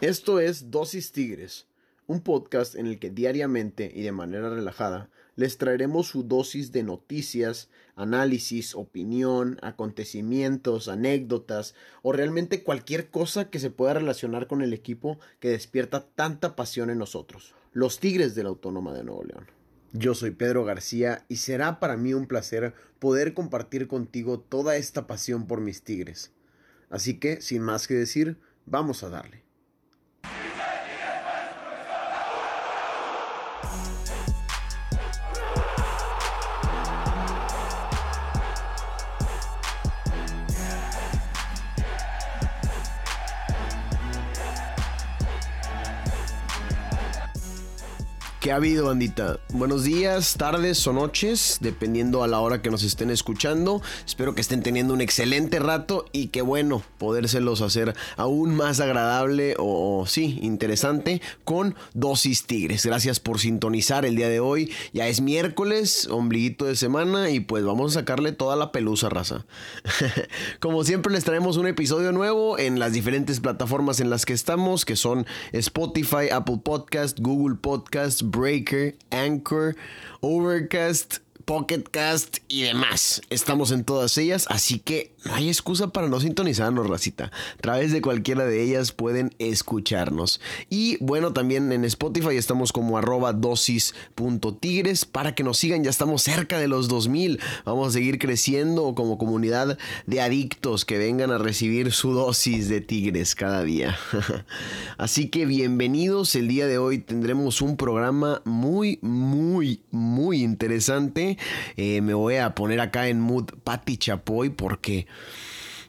Esto es Dosis Tigres, un podcast en el que diariamente y de manera relajada les traeremos su dosis de noticias, análisis, opinión, acontecimientos, anécdotas o realmente cualquier cosa que se pueda relacionar con el equipo que despierta tanta pasión en nosotros, los Tigres de la Autónoma de Nuevo León. Yo soy Pedro García y será para mí un placer poder compartir contigo toda esta pasión por mis Tigres. Así que, sin más que decir, vamos a darle. ¿Qué ha habido, bandita? Buenos días, tardes o noches, dependiendo a la hora que nos estén escuchando. Espero que estén teniendo un excelente rato y que bueno, podérselos hacer aún más agradable o, sí, interesante con Dosis Tigres. Gracias por sintonizar el día de hoy. Ya es miércoles, ombliguito de semana y pues vamos a sacarle toda la pelusa, raza. Como siempre les traemos un episodio nuevo en las diferentes plataformas en las que estamos, que son Spotify, Apple Podcast, Google Podcast, Breaker, Anchor, Overcast, Pocketcast y demás. Estamos en todas ellas, así que no hay excusa para no sintonizarnos, racita. A través de cualquiera de ellas pueden escucharnos. Y bueno, también en Spotify estamos como arroba dosis.tigres para que nos sigan. Ya estamos cerca de los 2000. Vamos a seguir creciendo como comunidad de adictos que vengan a recibir su dosis de tigres cada día. así que bienvenidos. El día de hoy tendremos un programa muy, muy, muy interesante eh, me voy a poner acá en mood Patti Chapoy porque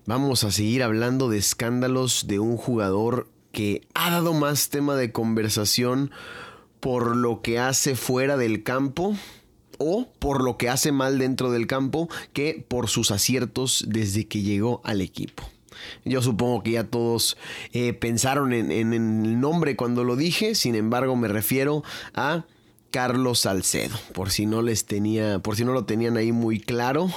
vamos a seguir hablando de escándalos de un jugador que ha dado más tema de conversación por lo que hace fuera del campo o por lo que hace mal dentro del campo que por sus aciertos desde que llegó al equipo. Yo supongo que ya todos eh, pensaron en el nombre cuando lo dije, sin embargo me refiero a Carlos Salcedo, por si no les tenía, por si no lo tenían ahí muy claro.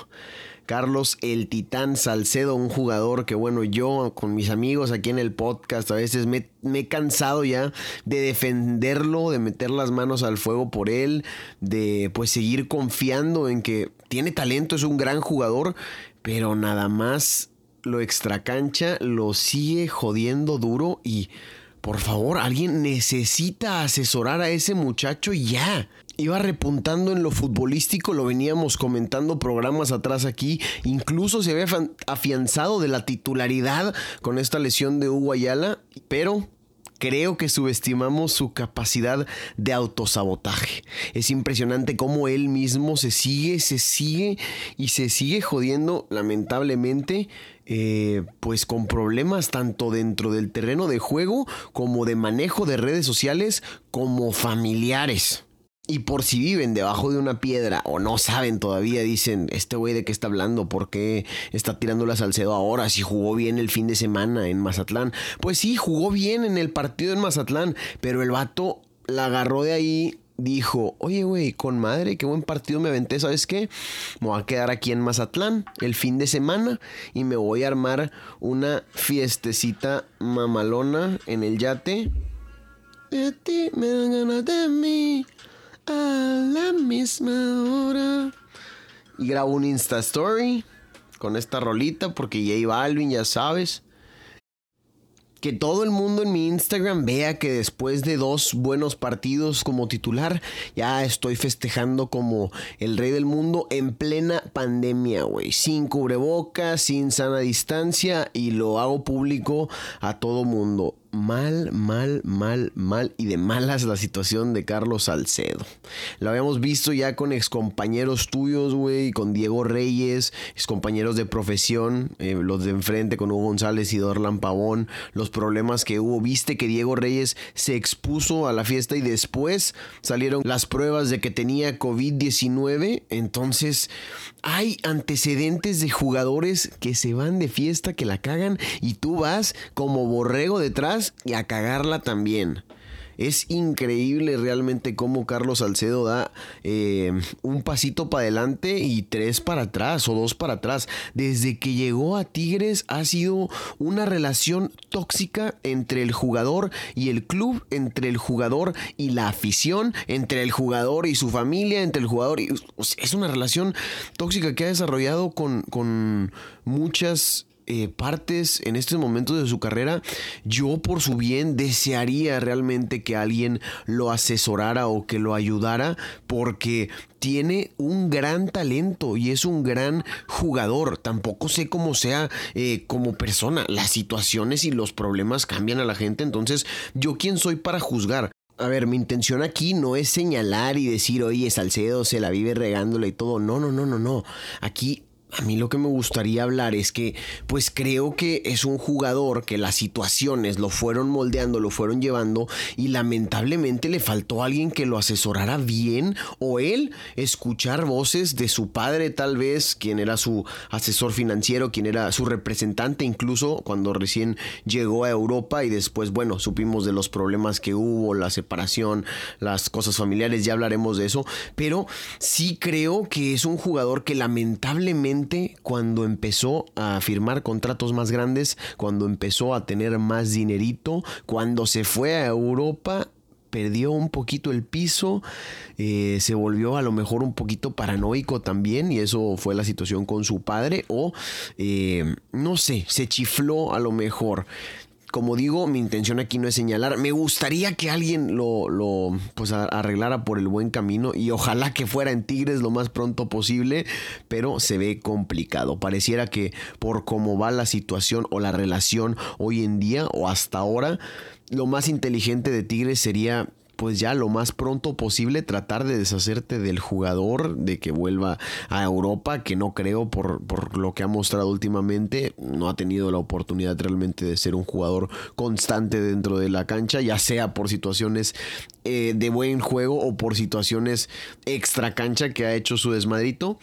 Carlos el Titán Salcedo, un jugador que bueno, yo con mis amigos aquí en el podcast a veces me, me, he cansado ya de defenderlo, de meter las manos al fuego por él, de pues seguir confiando en que tiene talento, es un gran jugador, pero nada más lo extracancha, lo sigue jodiendo duro y por favor, alguien necesita asesorar a ese muchacho ya. Iba repuntando en lo futbolístico, lo veníamos comentando programas atrás aquí, incluso se había afianzado de la titularidad con esta lesión de Hugo Ayala, pero creo que subestimamos su capacidad de autosabotaje. Es impresionante cómo él mismo se sigue, se sigue y se sigue jodiendo lamentablemente eh, pues con problemas tanto dentro del terreno de juego como de manejo de redes sociales como familiares. Y por si viven debajo de una piedra o no saben todavía, dicen, este güey de qué está hablando, por qué está tirando la Salcedo ahora, si jugó bien el fin de semana en Mazatlán. Pues sí, jugó bien en el partido en Mazatlán, pero el vato la agarró de ahí, dijo, oye güey, con madre, qué buen partido me aventé, ¿sabes qué? Me voy a quedar aquí en Mazatlán el fin de semana y me voy a armar una fiestecita mamalona en el yate. Ti me dan ganas de mí misma hora. Y grabo un Insta Story con esta rolita porque J Balvin, ya sabes. Que todo el mundo en mi Instagram vea que después de dos buenos partidos como titular, ya estoy festejando como el rey del mundo en plena pandemia, güey. Sin cubrebocas, sin sana distancia y lo hago público a todo mundo mal, mal, mal, mal y de malas la situación de Carlos Salcedo. Lo habíamos visto ya con excompañeros tuyos, güey, con Diego Reyes, excompañeros de profesión, eh, los de enfrente con Hugo González y Dorlan Pavón, los problemas que hubo. Viste que Diego Reyes se expuso a la fiesta y después salieron las pruebas de que tenía COVID-19. Entonces, hay antecedentes de jugadores que se van de fiesta, que la cagan y tú vas como borrego detrás y a cagarla también. Es increíble realmente cómo Carlos Salcedo da eh, un pasito para adelante y tres para atrás o dos para atrás. Desde que llegó a Tigres ha sido una relación tóxica entre el jugador y el club, entre el jugador y la afición, entre el jugador y su familia, entre el jugador y... Es una relación tóxica que ha desarrollado con, con muchas eh, partes en estos momentos de su carrera, yo por su bien desearía realmente que alguien lo asesorara o que lo ayudara porque tiene un gran talento y es un gran jugador. Tampoco sé cómo sea eh, como persona. Las situaciones y los problemas cambian a la gente. Entonces, ¿yo quién soy para juzgar? A ver, mi intención aquí no es señalar y decir, oye, Salcedo se la vive regándole y todo. No, no, no, no, no. Aquí a mí lo que me gustaría hablar es que, pues creo que es un jugador que las situaciones lo fueron moldeando, lo fueron llevando y lamentablemente le faltó alguien que lo asesorara bien o él escuchar voces de su padre tal vez, quien era su asesor financiero, quien era su representante incluso cuando recién llegó a Europa y después, bueno, supimos de los problemas que hubo, la separación, las cosas familiares, ya hablaremos de eso, pero sí creo que es un jugador que lamentablemente cuando empezó a firmar contratos más grandes, cuando empezó a tener más dinerito, cuando se fue a Europa, perdió un poquito el piso, eh, se volvió a lo mejor un poquito paranoico también y eso fue la situación con su padre o eh, no sé, se chifló a lo mejor como digo, mi intención aquí no es señalar. Me gustaría que alguien lo, lo pues arreglara por el buen camino y ojalá que fuera en Tigres lo más pronto posible, pero se ve complicado. Pareciera que por cómo va la situación o la relación hoy en día o hasta ahora, lo más inteligente de Tigres sería pues ya lo más pronto posible tratar de deshacerte del jugador, de que vuelva a Europa, que no creo por, por lo que ha mostrado últimamente, no ha tenido la oportunidad realmente de ser un jugador constante dentro de la cancha, ya sea por situaciones eh, de buen juego o por situaciones extra cancha que ha hecho su desmadrito.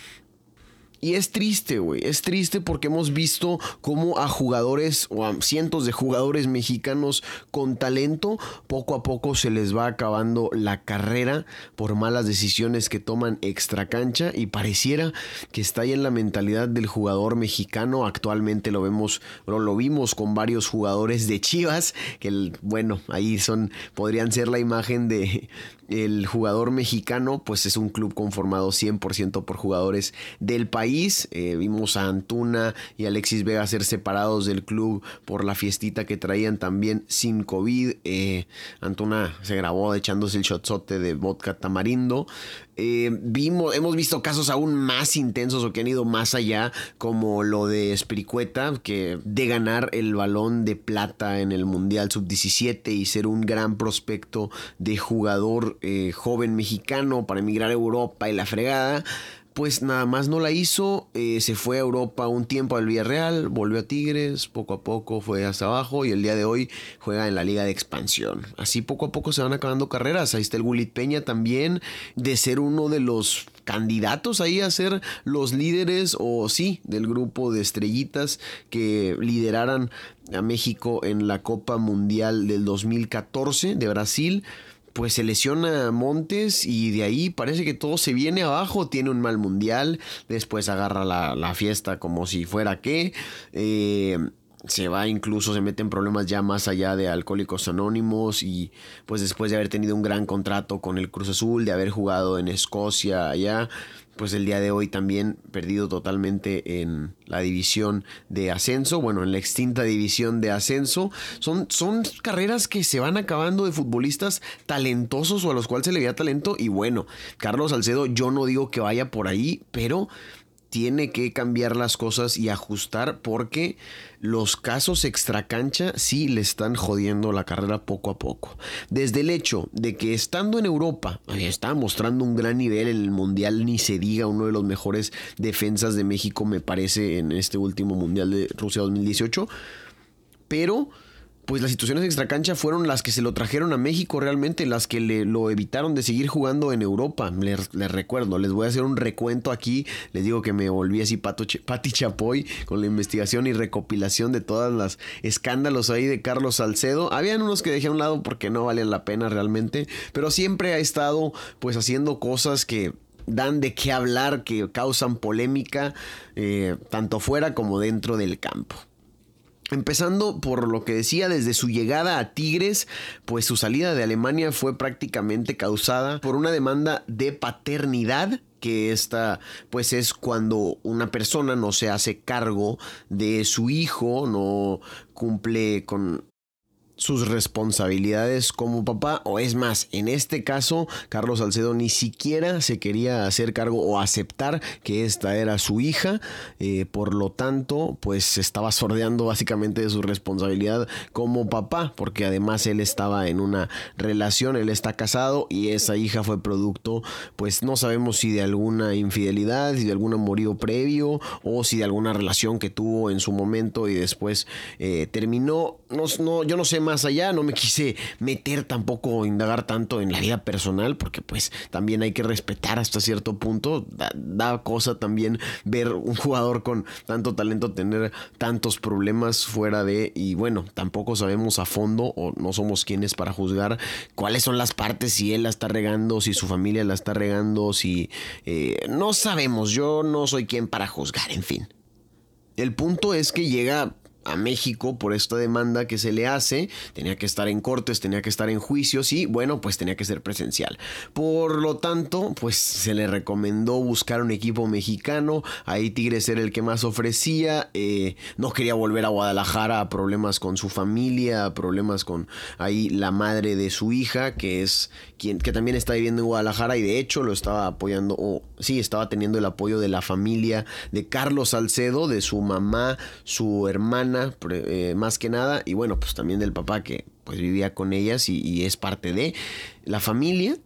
Y es triste, güey. Es triste porque hemos visto cómo a jugadores o a cientos de jugadores mexicanos con talento poco a poco se les va acabando la carrera por malas decisiones que toman extra cancha y pareciera que está ahí en la mentalidad del jugador mexicano. Actualmente lo vemos, lo vimos con varios jugadores de Chivas que bueno, ahí son podrían ser la imagen de el jugador mexicano, pues es un club conformado 100% por jugadores del país. Eh, vimos a Antuna y Alexis Vega ser separados del club por la fiestita que traían también sin COVID. Eh, Antuna se grabó echándose el shotzote de vodka tamarindo. Eh, vimos, hemos visto casos aún más intensos o que han ido más allá, como lo de Spiricueta, que de ganar el balón de plata en el Mundial Sub-17 y ser un gran prospecto de jugador eh, joven mexicano para emigrar a Europa y la fregada pues nada más no la hizo, eh, se fue a Europa un tiempo al Villarreal, volvió a Tigres, poco a poco fue hasta abajo y el día de hoy juega en la liga de expansión. Así poco a poco se van acabando carreras, ahí está el Gulit Peña también, de ser uno de los candidatos ahí a ser los líderes o sí, del grupo de estrellitas que lideraran a México en la Copa Mundial del 2014 de Brasil pues se lesiona Montes y de ahí parece que todo se viene abajo, tiene un mal mundial, después agarra la, fiesta como si fuera que, eh, se va incluso, se mete en problemas ya más allá de Alcohólicos Anónimos y pues después de haber tenido un gran contrato con el Cruz Azul, de haber jugado en Escocia allá, pues el día de hoy también perdido totalmente en la división de ascenso, bueno, en la extinta división de ascenso. Son, son carreras que se van acabando de futbolistas talentosos o a los cuales se le veía talento y bueno, Carlos Salcedo yo no digo que vaya por ahí, pero tiene que cambiar las cosas y ajustar porque los casos extracancha sí le están jodiendo la carrera poco a poco. Desde el hecho de que estando en Europa está mostrando un gran nivel en el Mundial, ni se diga uno de los mejores defensas de México me parece en este último Mundial de Rusia 2018, pero pues las situaciones extracancha fueron las que se lo trajeron a México realmente, las que le, lo evitaron de seguir jugando en Europa. Les, recuerdo, les voy a hacer un recuento aquí. Les digo que me volví así Pati Chapoy con la investigación y recopilación de todas las escándalos ahí de Carlos Salcedo. Habían unos que dejé a un lado porque no valían la pena realmente, pero siempre ha estado pues haciendo cosas que dan de qué hablar, que causan polémica, eh, tanto fuera como dentro del campo. Empezando por lo que decía desde su llegada a Tigres, pues su salida de Alemania fue prácticamente causada por una demanda de paternidad que esta pues es cuando una persona no se hace cargo de su hijo, no cumple con sus responsabilidades como papá, o es más, en este caso, Carlos Salcedo ni siquiera se quería hacer cargo o aceptar que esta era su hija, eh, por lo tanto, pues estaba sordeando básicamente de su responsabilidad como papá, porque además él estaba en una relación, él está casado y esa hija fue producto, pues no sabemos si de alguna infidelidad, si de algún amorío previo o si de alguna relación que tuvo en su momento y después eh, terminó, no, no, yo no sé más más allá, no me quise meter tampoco, indagar tanto en la vida personal, porque pues también hay que respetar hasta cierto punto. Da, cosa también ver un jugador con tanto talento tener tantos problemas fuera de, y bueno, tampoco sabemos a fondo o no somos quienes para juzgar cuáles son las partes, si él la está regando, si su familia la está regando, si eh, no sabemos, yo no soy quien para juzgar, en fin. El punto es que llega a México por esta demanda que se le hace. Tenía que estar en cortes, tenía que estar en juicios y bueno, pues tenía que ser presencial. Por lo tanto, pues se le recomendó buscar un equipo mexicano. Ahí Tigres era el que más ofrecía. Eh, no quería volver a Guadalajara, problemas con su familia, problemas con ahí la madre de su hija, que es quien que también está viviendo en Guadalajara y de hecho lo estaba apoyando, o sí, estaba teniendo el apoyo de la familia de Carlos Salcedo, de su mamá, su hermana eh, más que nada, y bueno, pues también del papá que pues vivía con ellas y es parte de la familia.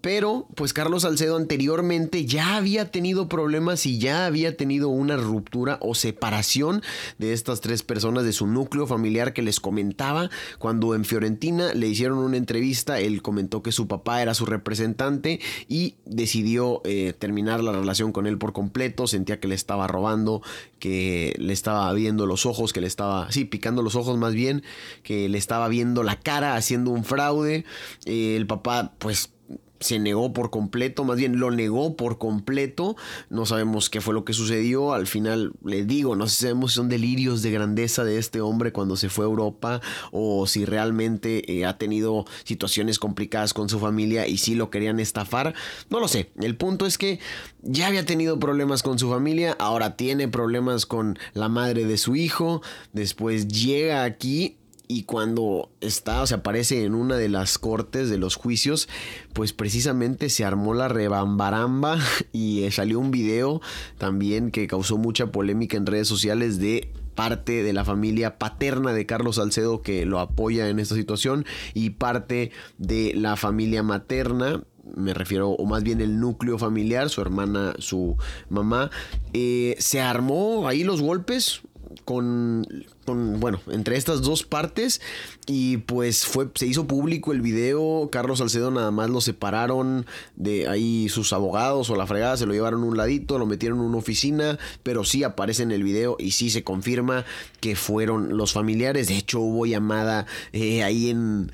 Pero, pues Carlos Salcedo anteriormente ya había tenido problemas y ya había tenido una ruptura o separación de estas tres personas de su núcleo familiar que les comentaba. Cuando en Fiorentina le hicieron una entrevista, él comentó que su papá era su representante y decidió eh, terminar la relación con él por completo. Sentía que le estaba robando, que le estaba viendo los ojos, que le estaba, sí, picando los ojos más bien, que le estaba viendo la cara haciendo un fraude. Eh, el papá, pues se negó por completo, más bien lo negó por completo. No sabemos qué fue lo que sucedió. Al final, le digo, no sabemos si son delirios de grandeza de este hombre cuando se fue a Europa o si realmente eh, ha tenido situaciones complicadas con su familia y si lo querían estafar. No lo sé. El punto es que ya había tenido problemas con su familia, ahora tiene problemas con la madre de su hijo. Después llega aquí y cuando está, o sea, aparece en una de las cortes de los juicios, pues precisamente se armó la rebambaramba y eh, salió un video también que causó mucha polémica en redes sociales de parte de la familia paterna de Carlos Salcedo que lo apoya en esta situación y parte de la familia materna me refiero, o más bien el núcleo familiar, su hermana, su mamá, eh, se armó ahí los golpes, con, bueno, entre estas dos partes y pues fue, se hizo público el video, Carlos Salcedo nada más lo separaron de ahí sus abogados o la fregada, se lo llevaron a un ladito, lo metieron en una oficina, pero sí aparece en el video y sí se confirma que fueron los familiares, de hecho hubo llamada eh, ahí en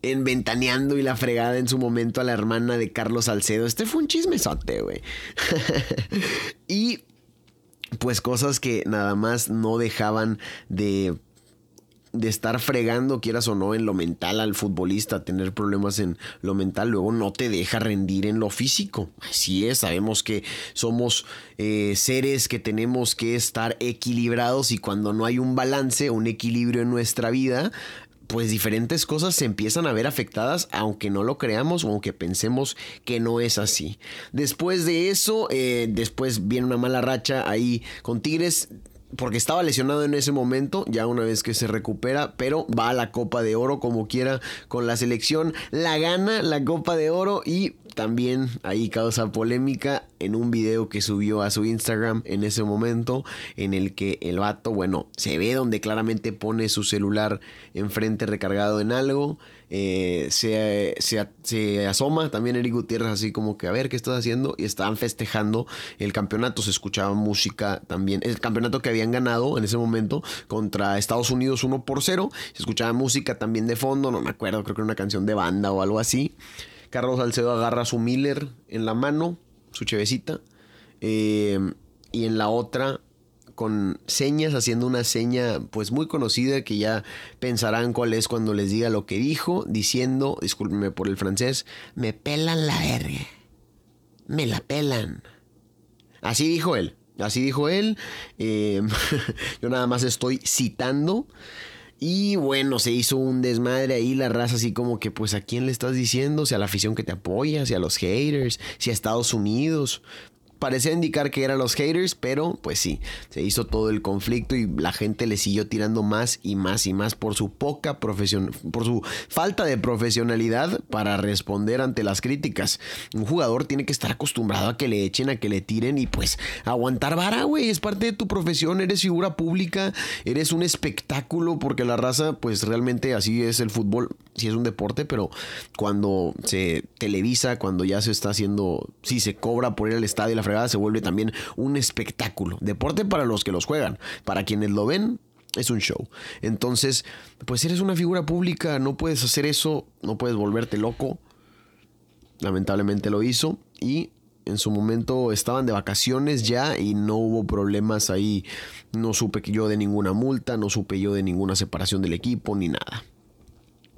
en Ventaneando y la fregada en su momento a la hermana de Carlos Salcedo. Este fue un chismesote, güey. y pues cosas que nada más no dejaban de de estar fregando, quieras o no, en lo mental al futbolista, tener problemas en lo mental, luego no te deja rendir en lo físico. Así es, sabemos que somos eh, seres que tenemos que estar equilibrados y cuando no hay un balance, un equilibrio en nuestra vida, pues diferentes cosas se empiezan a ver afectadas, aunque no lo creamos o aunque pensemos que no es así. Después de eso, eh, después viene una mala racha ahí con Tigres porque estaba lesionado en ese momento, ya una vez que se recupera, pero va a la Copa de Oro como quiera con la selección, la gana la Copa de Oro y también ahí causa polémica en un video que subió a su Instagram en ese momento en el que el vato, bueno, se ve donde claramente pone su celular enfrente recargado en algo. Eh, se, se, asoma también Eric Gutiérrez así como que a ver qué estás haciendo y estaban festejando el campeonato, se escuchaba música también, el campeonato que habían ganado en ese momento contra Estados Unidos 1 por 0, se escuchaba música también de fondo, no me acuerdo, creo que era una canción de banda o algo así. Carlos Salcedo agarra su Miller en la mano, su chevecita, eh, y en la otra con señas, haciendo una seña pues muy conocida que ya pensarán cuál es cuando les diga lo que dijo, diciendo, discúlpenme por el francés, me pelan la verga, me la pelan. Así dijo él, así dijo él, eh, yo nada más estoy citando. Y bueno, se hizo un desmadre ahí la raza así como que pues a quién le estás diciendo, si a la afición que te apoya, si a los haters, si a Estados Unidos parecía indicar que eran los haters, pero pues sí, se hizo todo el conflicto y la gente le siguió tirando más y más y más por su poca profesión, por su falta de profesionalidad para responder ante las críticas. Un jugador tiene que estar acostumbrado a que le echen, a que le tiren y pues aguantar vara, güey, es parte de tu profesión, eres figura pública, eres un espectáculo porque la raza pues realmente así es el fútbol, sí es un deporte, pero cuando se televisa, cuando ya se está haciendo, sí se cobra por ir al estadio la se vuelve también un espectáculo. Deporte para los que los juegan. Para quienes lo ven, es un show. Entonces, pues eres una figura pública, no puedes hacer eso, no puedes volverte loco. Lamentablemente lo hizo y en su momento estaban de vacaciones ya y no hubo problemas ahí. No supe yo de ninguna multa, no supe yo de ninguna separación del equipo ni nada.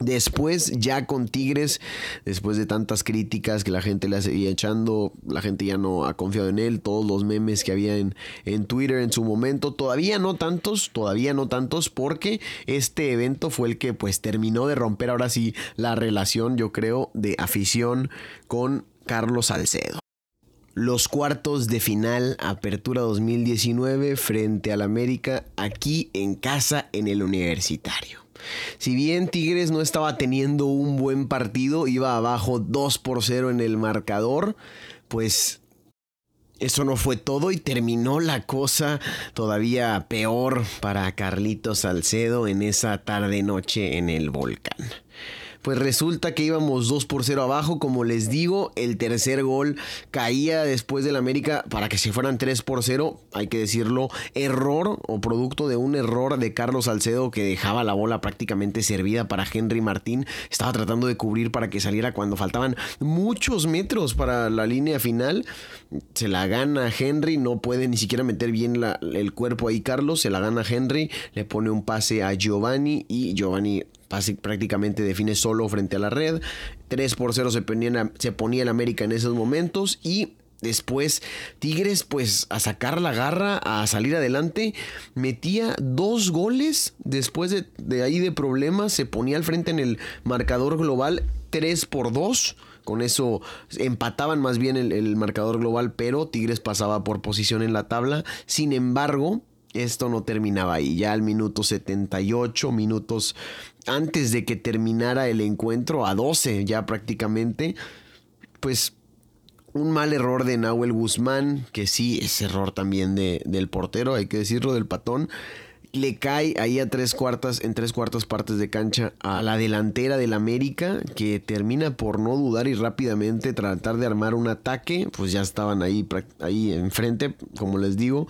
Después, ya con Tigres, después de tantas críticas que la gente le seguía echando, la gente ya no ha confiado en él, todos los memes que había en, en, Twitter en su momento, todavía no tantos, todavía no tantos, porque este evento fue el que pues terminó de romper ahora sí la relación, yo creo, de afición con Carlos Salcedo. Los cuartos de final, Apertura 2019, frente al América, aquí en casa en el Universitario. Si bien Tigres no estaba teniendo un buen partido, iba abajo 2 por 0 en el marcador, pues eso no fue todo y terminó la cosa todavía peor para Carlitos Salcedo en esa tarde noche en el volcán. Pues resulta que íbamos 2 por 0 abajo, como les digo, el tercer gol caía después del América para que se fueran 3 por 0, hay que decirlo, error o producto de un error de Carlos Salcedo que dejaba la bola prácticamente servida para Henry Martín, estaba tratando de cubrir para que saliera cuando faltaban muchos metros para la línea final, se la gana Henry, no puede ni siquiera meter bien el cuerpo ahí Carlos, se la gana Henry, le pone un pase a Giovanni y Giovanni prácticamente define solo frente a la red. 3 por 0 se ponía, se ponía el América en esos momentos y Después Tigres pues a sacar la garra, a salir adelante, metía dos goles después de, ahí de problemas, se ponía al frente en el marcador global 3 por 2. Con eso empataban más bien el, el marcador global, pero Tigres pasaba por posición en la tabla. Sin embargo, esto no terminaba ahí. Ya al minuto 78, minutos antes de que terminara el encuentro, a 12 ya prácticamente, pues un mal error de Nahuel Guzmán, que sí es error también de, del portero, hay que decirlo, del patón le cae ahí a tres cuartas, en tres cuartas partes de cancha a la delantera del América, que termina por no dudar y rápidamente tratar de armar un ataque, pues ya estaban ahí, ahí enfrente, como les digo,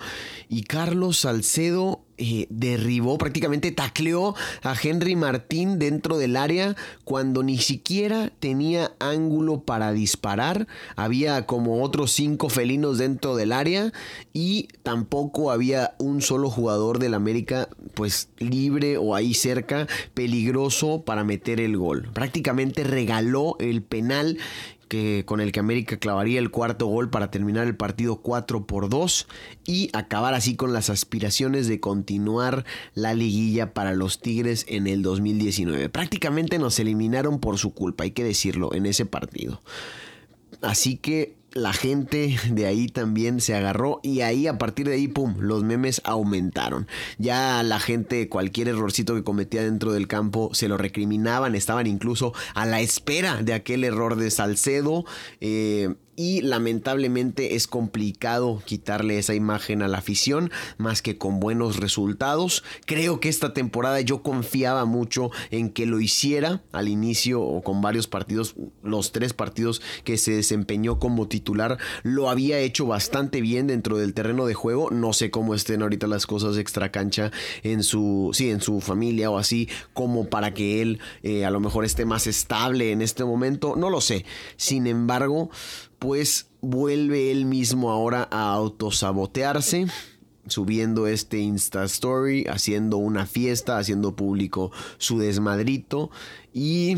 y Carlos Salcedo eh, derribó, prácticamente tacleó a Henry Martín dentro del área cuando ni siquiera tenía ángulo para disparar. Había como otros cinco felinos dentro del área y tampoco había un solo jugador del América pues libre o ahí cerca, peligroso para meter el gol. Prácticamente regaló el penal que, con el que América clavaría el cuarto gol para terminar el partido 4 por 2 y acabar así con las aspiraciones de continuar la liguilla para los Tigres en el 2019. Prácticamente nos eliminaron por su culpa, hay que decirlo, en ese partido. Así que la gente de ahí también se agarró y ahí a partir de ahí, ¡pum!, los memes aumentaron. Ya la gente, cualquier errorcito que cometía dentro del campo, se lo recriminaban, estaban incluso a la espera de aquel error de Salcedo. Eh, y lamentablemente es complicado quitarle esa imagen a la afición más que con buenos resultados. Creo que esta temporada yo confiaba mucho en que lo hiciera al inicio o con varios partidos, los tres partidos que se desempeñó como titular, lo había hecho bastante bien dentro del terreno de juego. No sé cómo estén ahorita las cosas extra cancha en su, sí, en su familia o así, como para que él eh, a lo mejor esté más estable en este momento. No lo sé. Sin embargo, pues vuelve él mismo ahora a autosabotearse subiendo este Insta Story, haciendo una fiesta, haciendo público su desmadrito y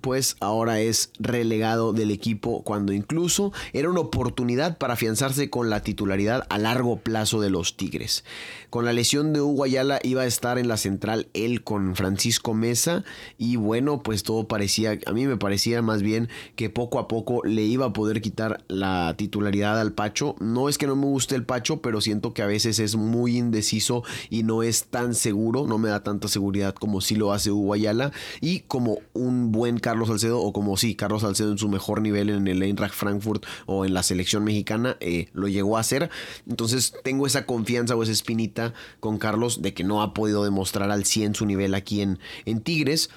pues ahora es relegado del equipo cuando incluso era una oportunidad para afianzarse con la titularidad a largo plazo de los Tigres. Con la lesión de Hugo Ayala iba a estar en la central él con Francisco Mesa y bueno, pues todo parecía, a mí me parecía más bien que poco a poco le iba a poder quitar la titularidad al Pacho. No es que no me guste el Pacho, pero siento que a veces es muy indeciso y no es tan seguro, no me da tanta seguridad como si lo hace Hugo Ayala y como un buen Carlos Salcedo o como sí, Carlos Salcedo en su mejor nivel en el Eintracht Frankfurt o en la selección mexicana eh, lo llegó a hacer. Entonces tengo esa confianza o esa espinita con Carlos de que no ha podido demostrar al 100 su nivel aquí en, en Tigres.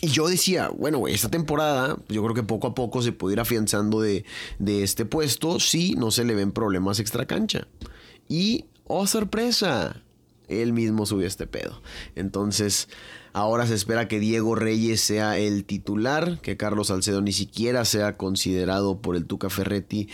Y yo decía, bueno, esta temporada yo creo que poco a poco se puede ir afianzando de, de este puesto si no se le ven problemas extra cancha. Y, oh sorpresa, él mismo subió este pedo. Entonces, ahora se espera que Diego Reyes sea el titular, que Carlos Salcedo ni siquiera sea considerado por el Tuca Ferretti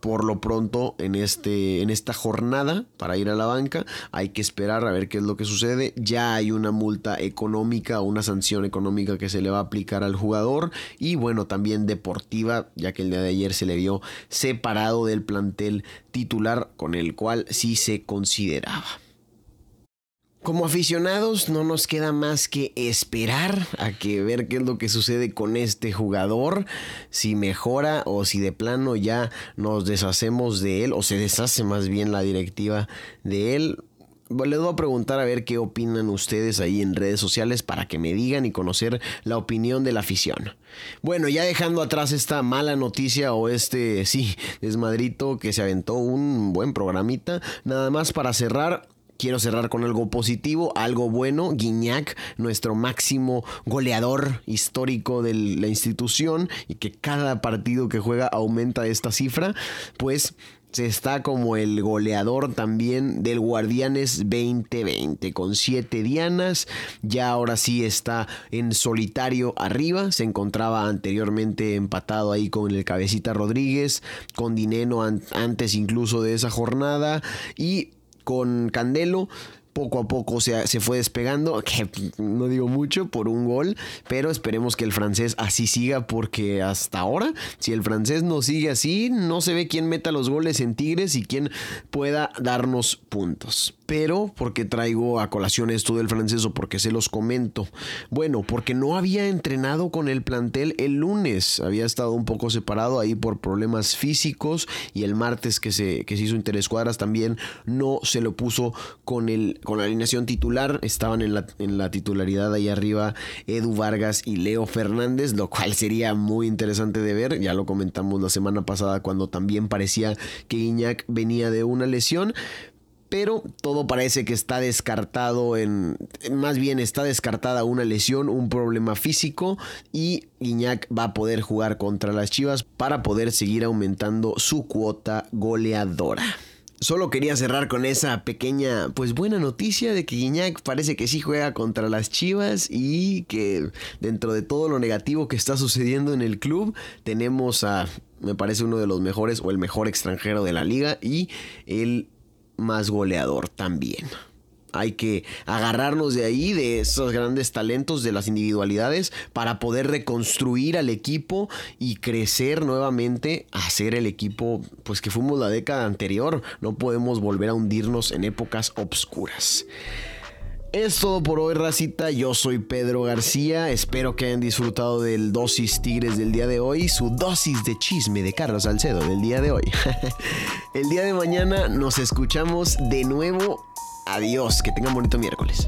por lo pronto en, este, en esta jornada para ir a la banca. Hay que esperar a ver qué es lo que sucede. Ya hay una multa económica, una sanción económica que se le va a aplicar al jugador. Y bueno, también deportiva, ya que el día de ayer se le vio separado del plantel titular con el cual sí se consideraba. Como aficionados no nos queda más que esperar a que ver qué es lo que sucede con este jugador, si mejora o si de plano ya nos deshacemos de él o se deshace más bien la directiva de él. Les voy a preguntar a ver qué opinan ustedes ahí en redes sociales para que me digan y conocer la opinión de la afición. Bueno, ya dejando atrás esta mala noticia o este, sí, desmadrito que se aventó un buen programita, nada más para cerrar, quiero cerrar con algo positivo, algo bueno. Guiñac, nuestro máximo goleador histórico de la institución y que cada partido que juega aumenta esta cifra, pues se está como el goleador también del Guardianes 2020 con 7 dianas. Ya ahora sí está en solitario arriba. Se encontraba anteriormente empatado ahí con el Cabecita Rodríguez, con Dineno antes incluso de esa jornada. Y con Candelo poco a poco se, se, fue despegando, que no digo mucho por un gol, pero esperemos que el francés así siga porque hasta ahora, si el francés no sigue así, no se ve quién meta los goles en Tigres y quién pueda darnos puntos pero porque traigo a colación esto del francés o porque se los comento. Bueno, porque no había entrenado con el plantel el lunes, había estado un poco separado ahí por problemas físicos y el martes que se, que se hizo interescuadras también no se lo puso con, el, con la alineación titular, estaban en la, en la titularidad ahí arriba Edu Vargas y Leo Fernández, lo cual sería muy interesante de ver, ya lo comentamos la semana pasada cuando también parecía que Iñak venía de una lesión, pero todo parece que está descartado en, más bien está descartada una lesión, un problema físico y Guiñac va a poder jugar contra las Chivas para poder seguir aumentando su cuota goleadora. Solo quería cerrar con esa pequeña, pues buena noticia de que Guiñac parece que sí juega contra las Chivas y que dentro de todo lo negativo que está sucediendo en el club, tenemos a, me parece uno de los mejores o el mejor extranjero de la liga y el más goleador también. Hay que agarrarnos de ahí, de esos grandes talentos, de las individualidades, para poder reconstruir al equipo y crecer nuevamente a ser el equipo pues que fuimos la década anterior. No podemos volver a hundirnos en épocas obscuras. Es todo por hoy, racita. Yo soy Pedro García. Espero que hayan disfrutado del dosis Tigres del día de hoy, su dosis de chisme de Carlos Salcedo del día de hoy. El día de mañana nos escuchamos de nuevo. Adiós, que tengan bonito miércoles.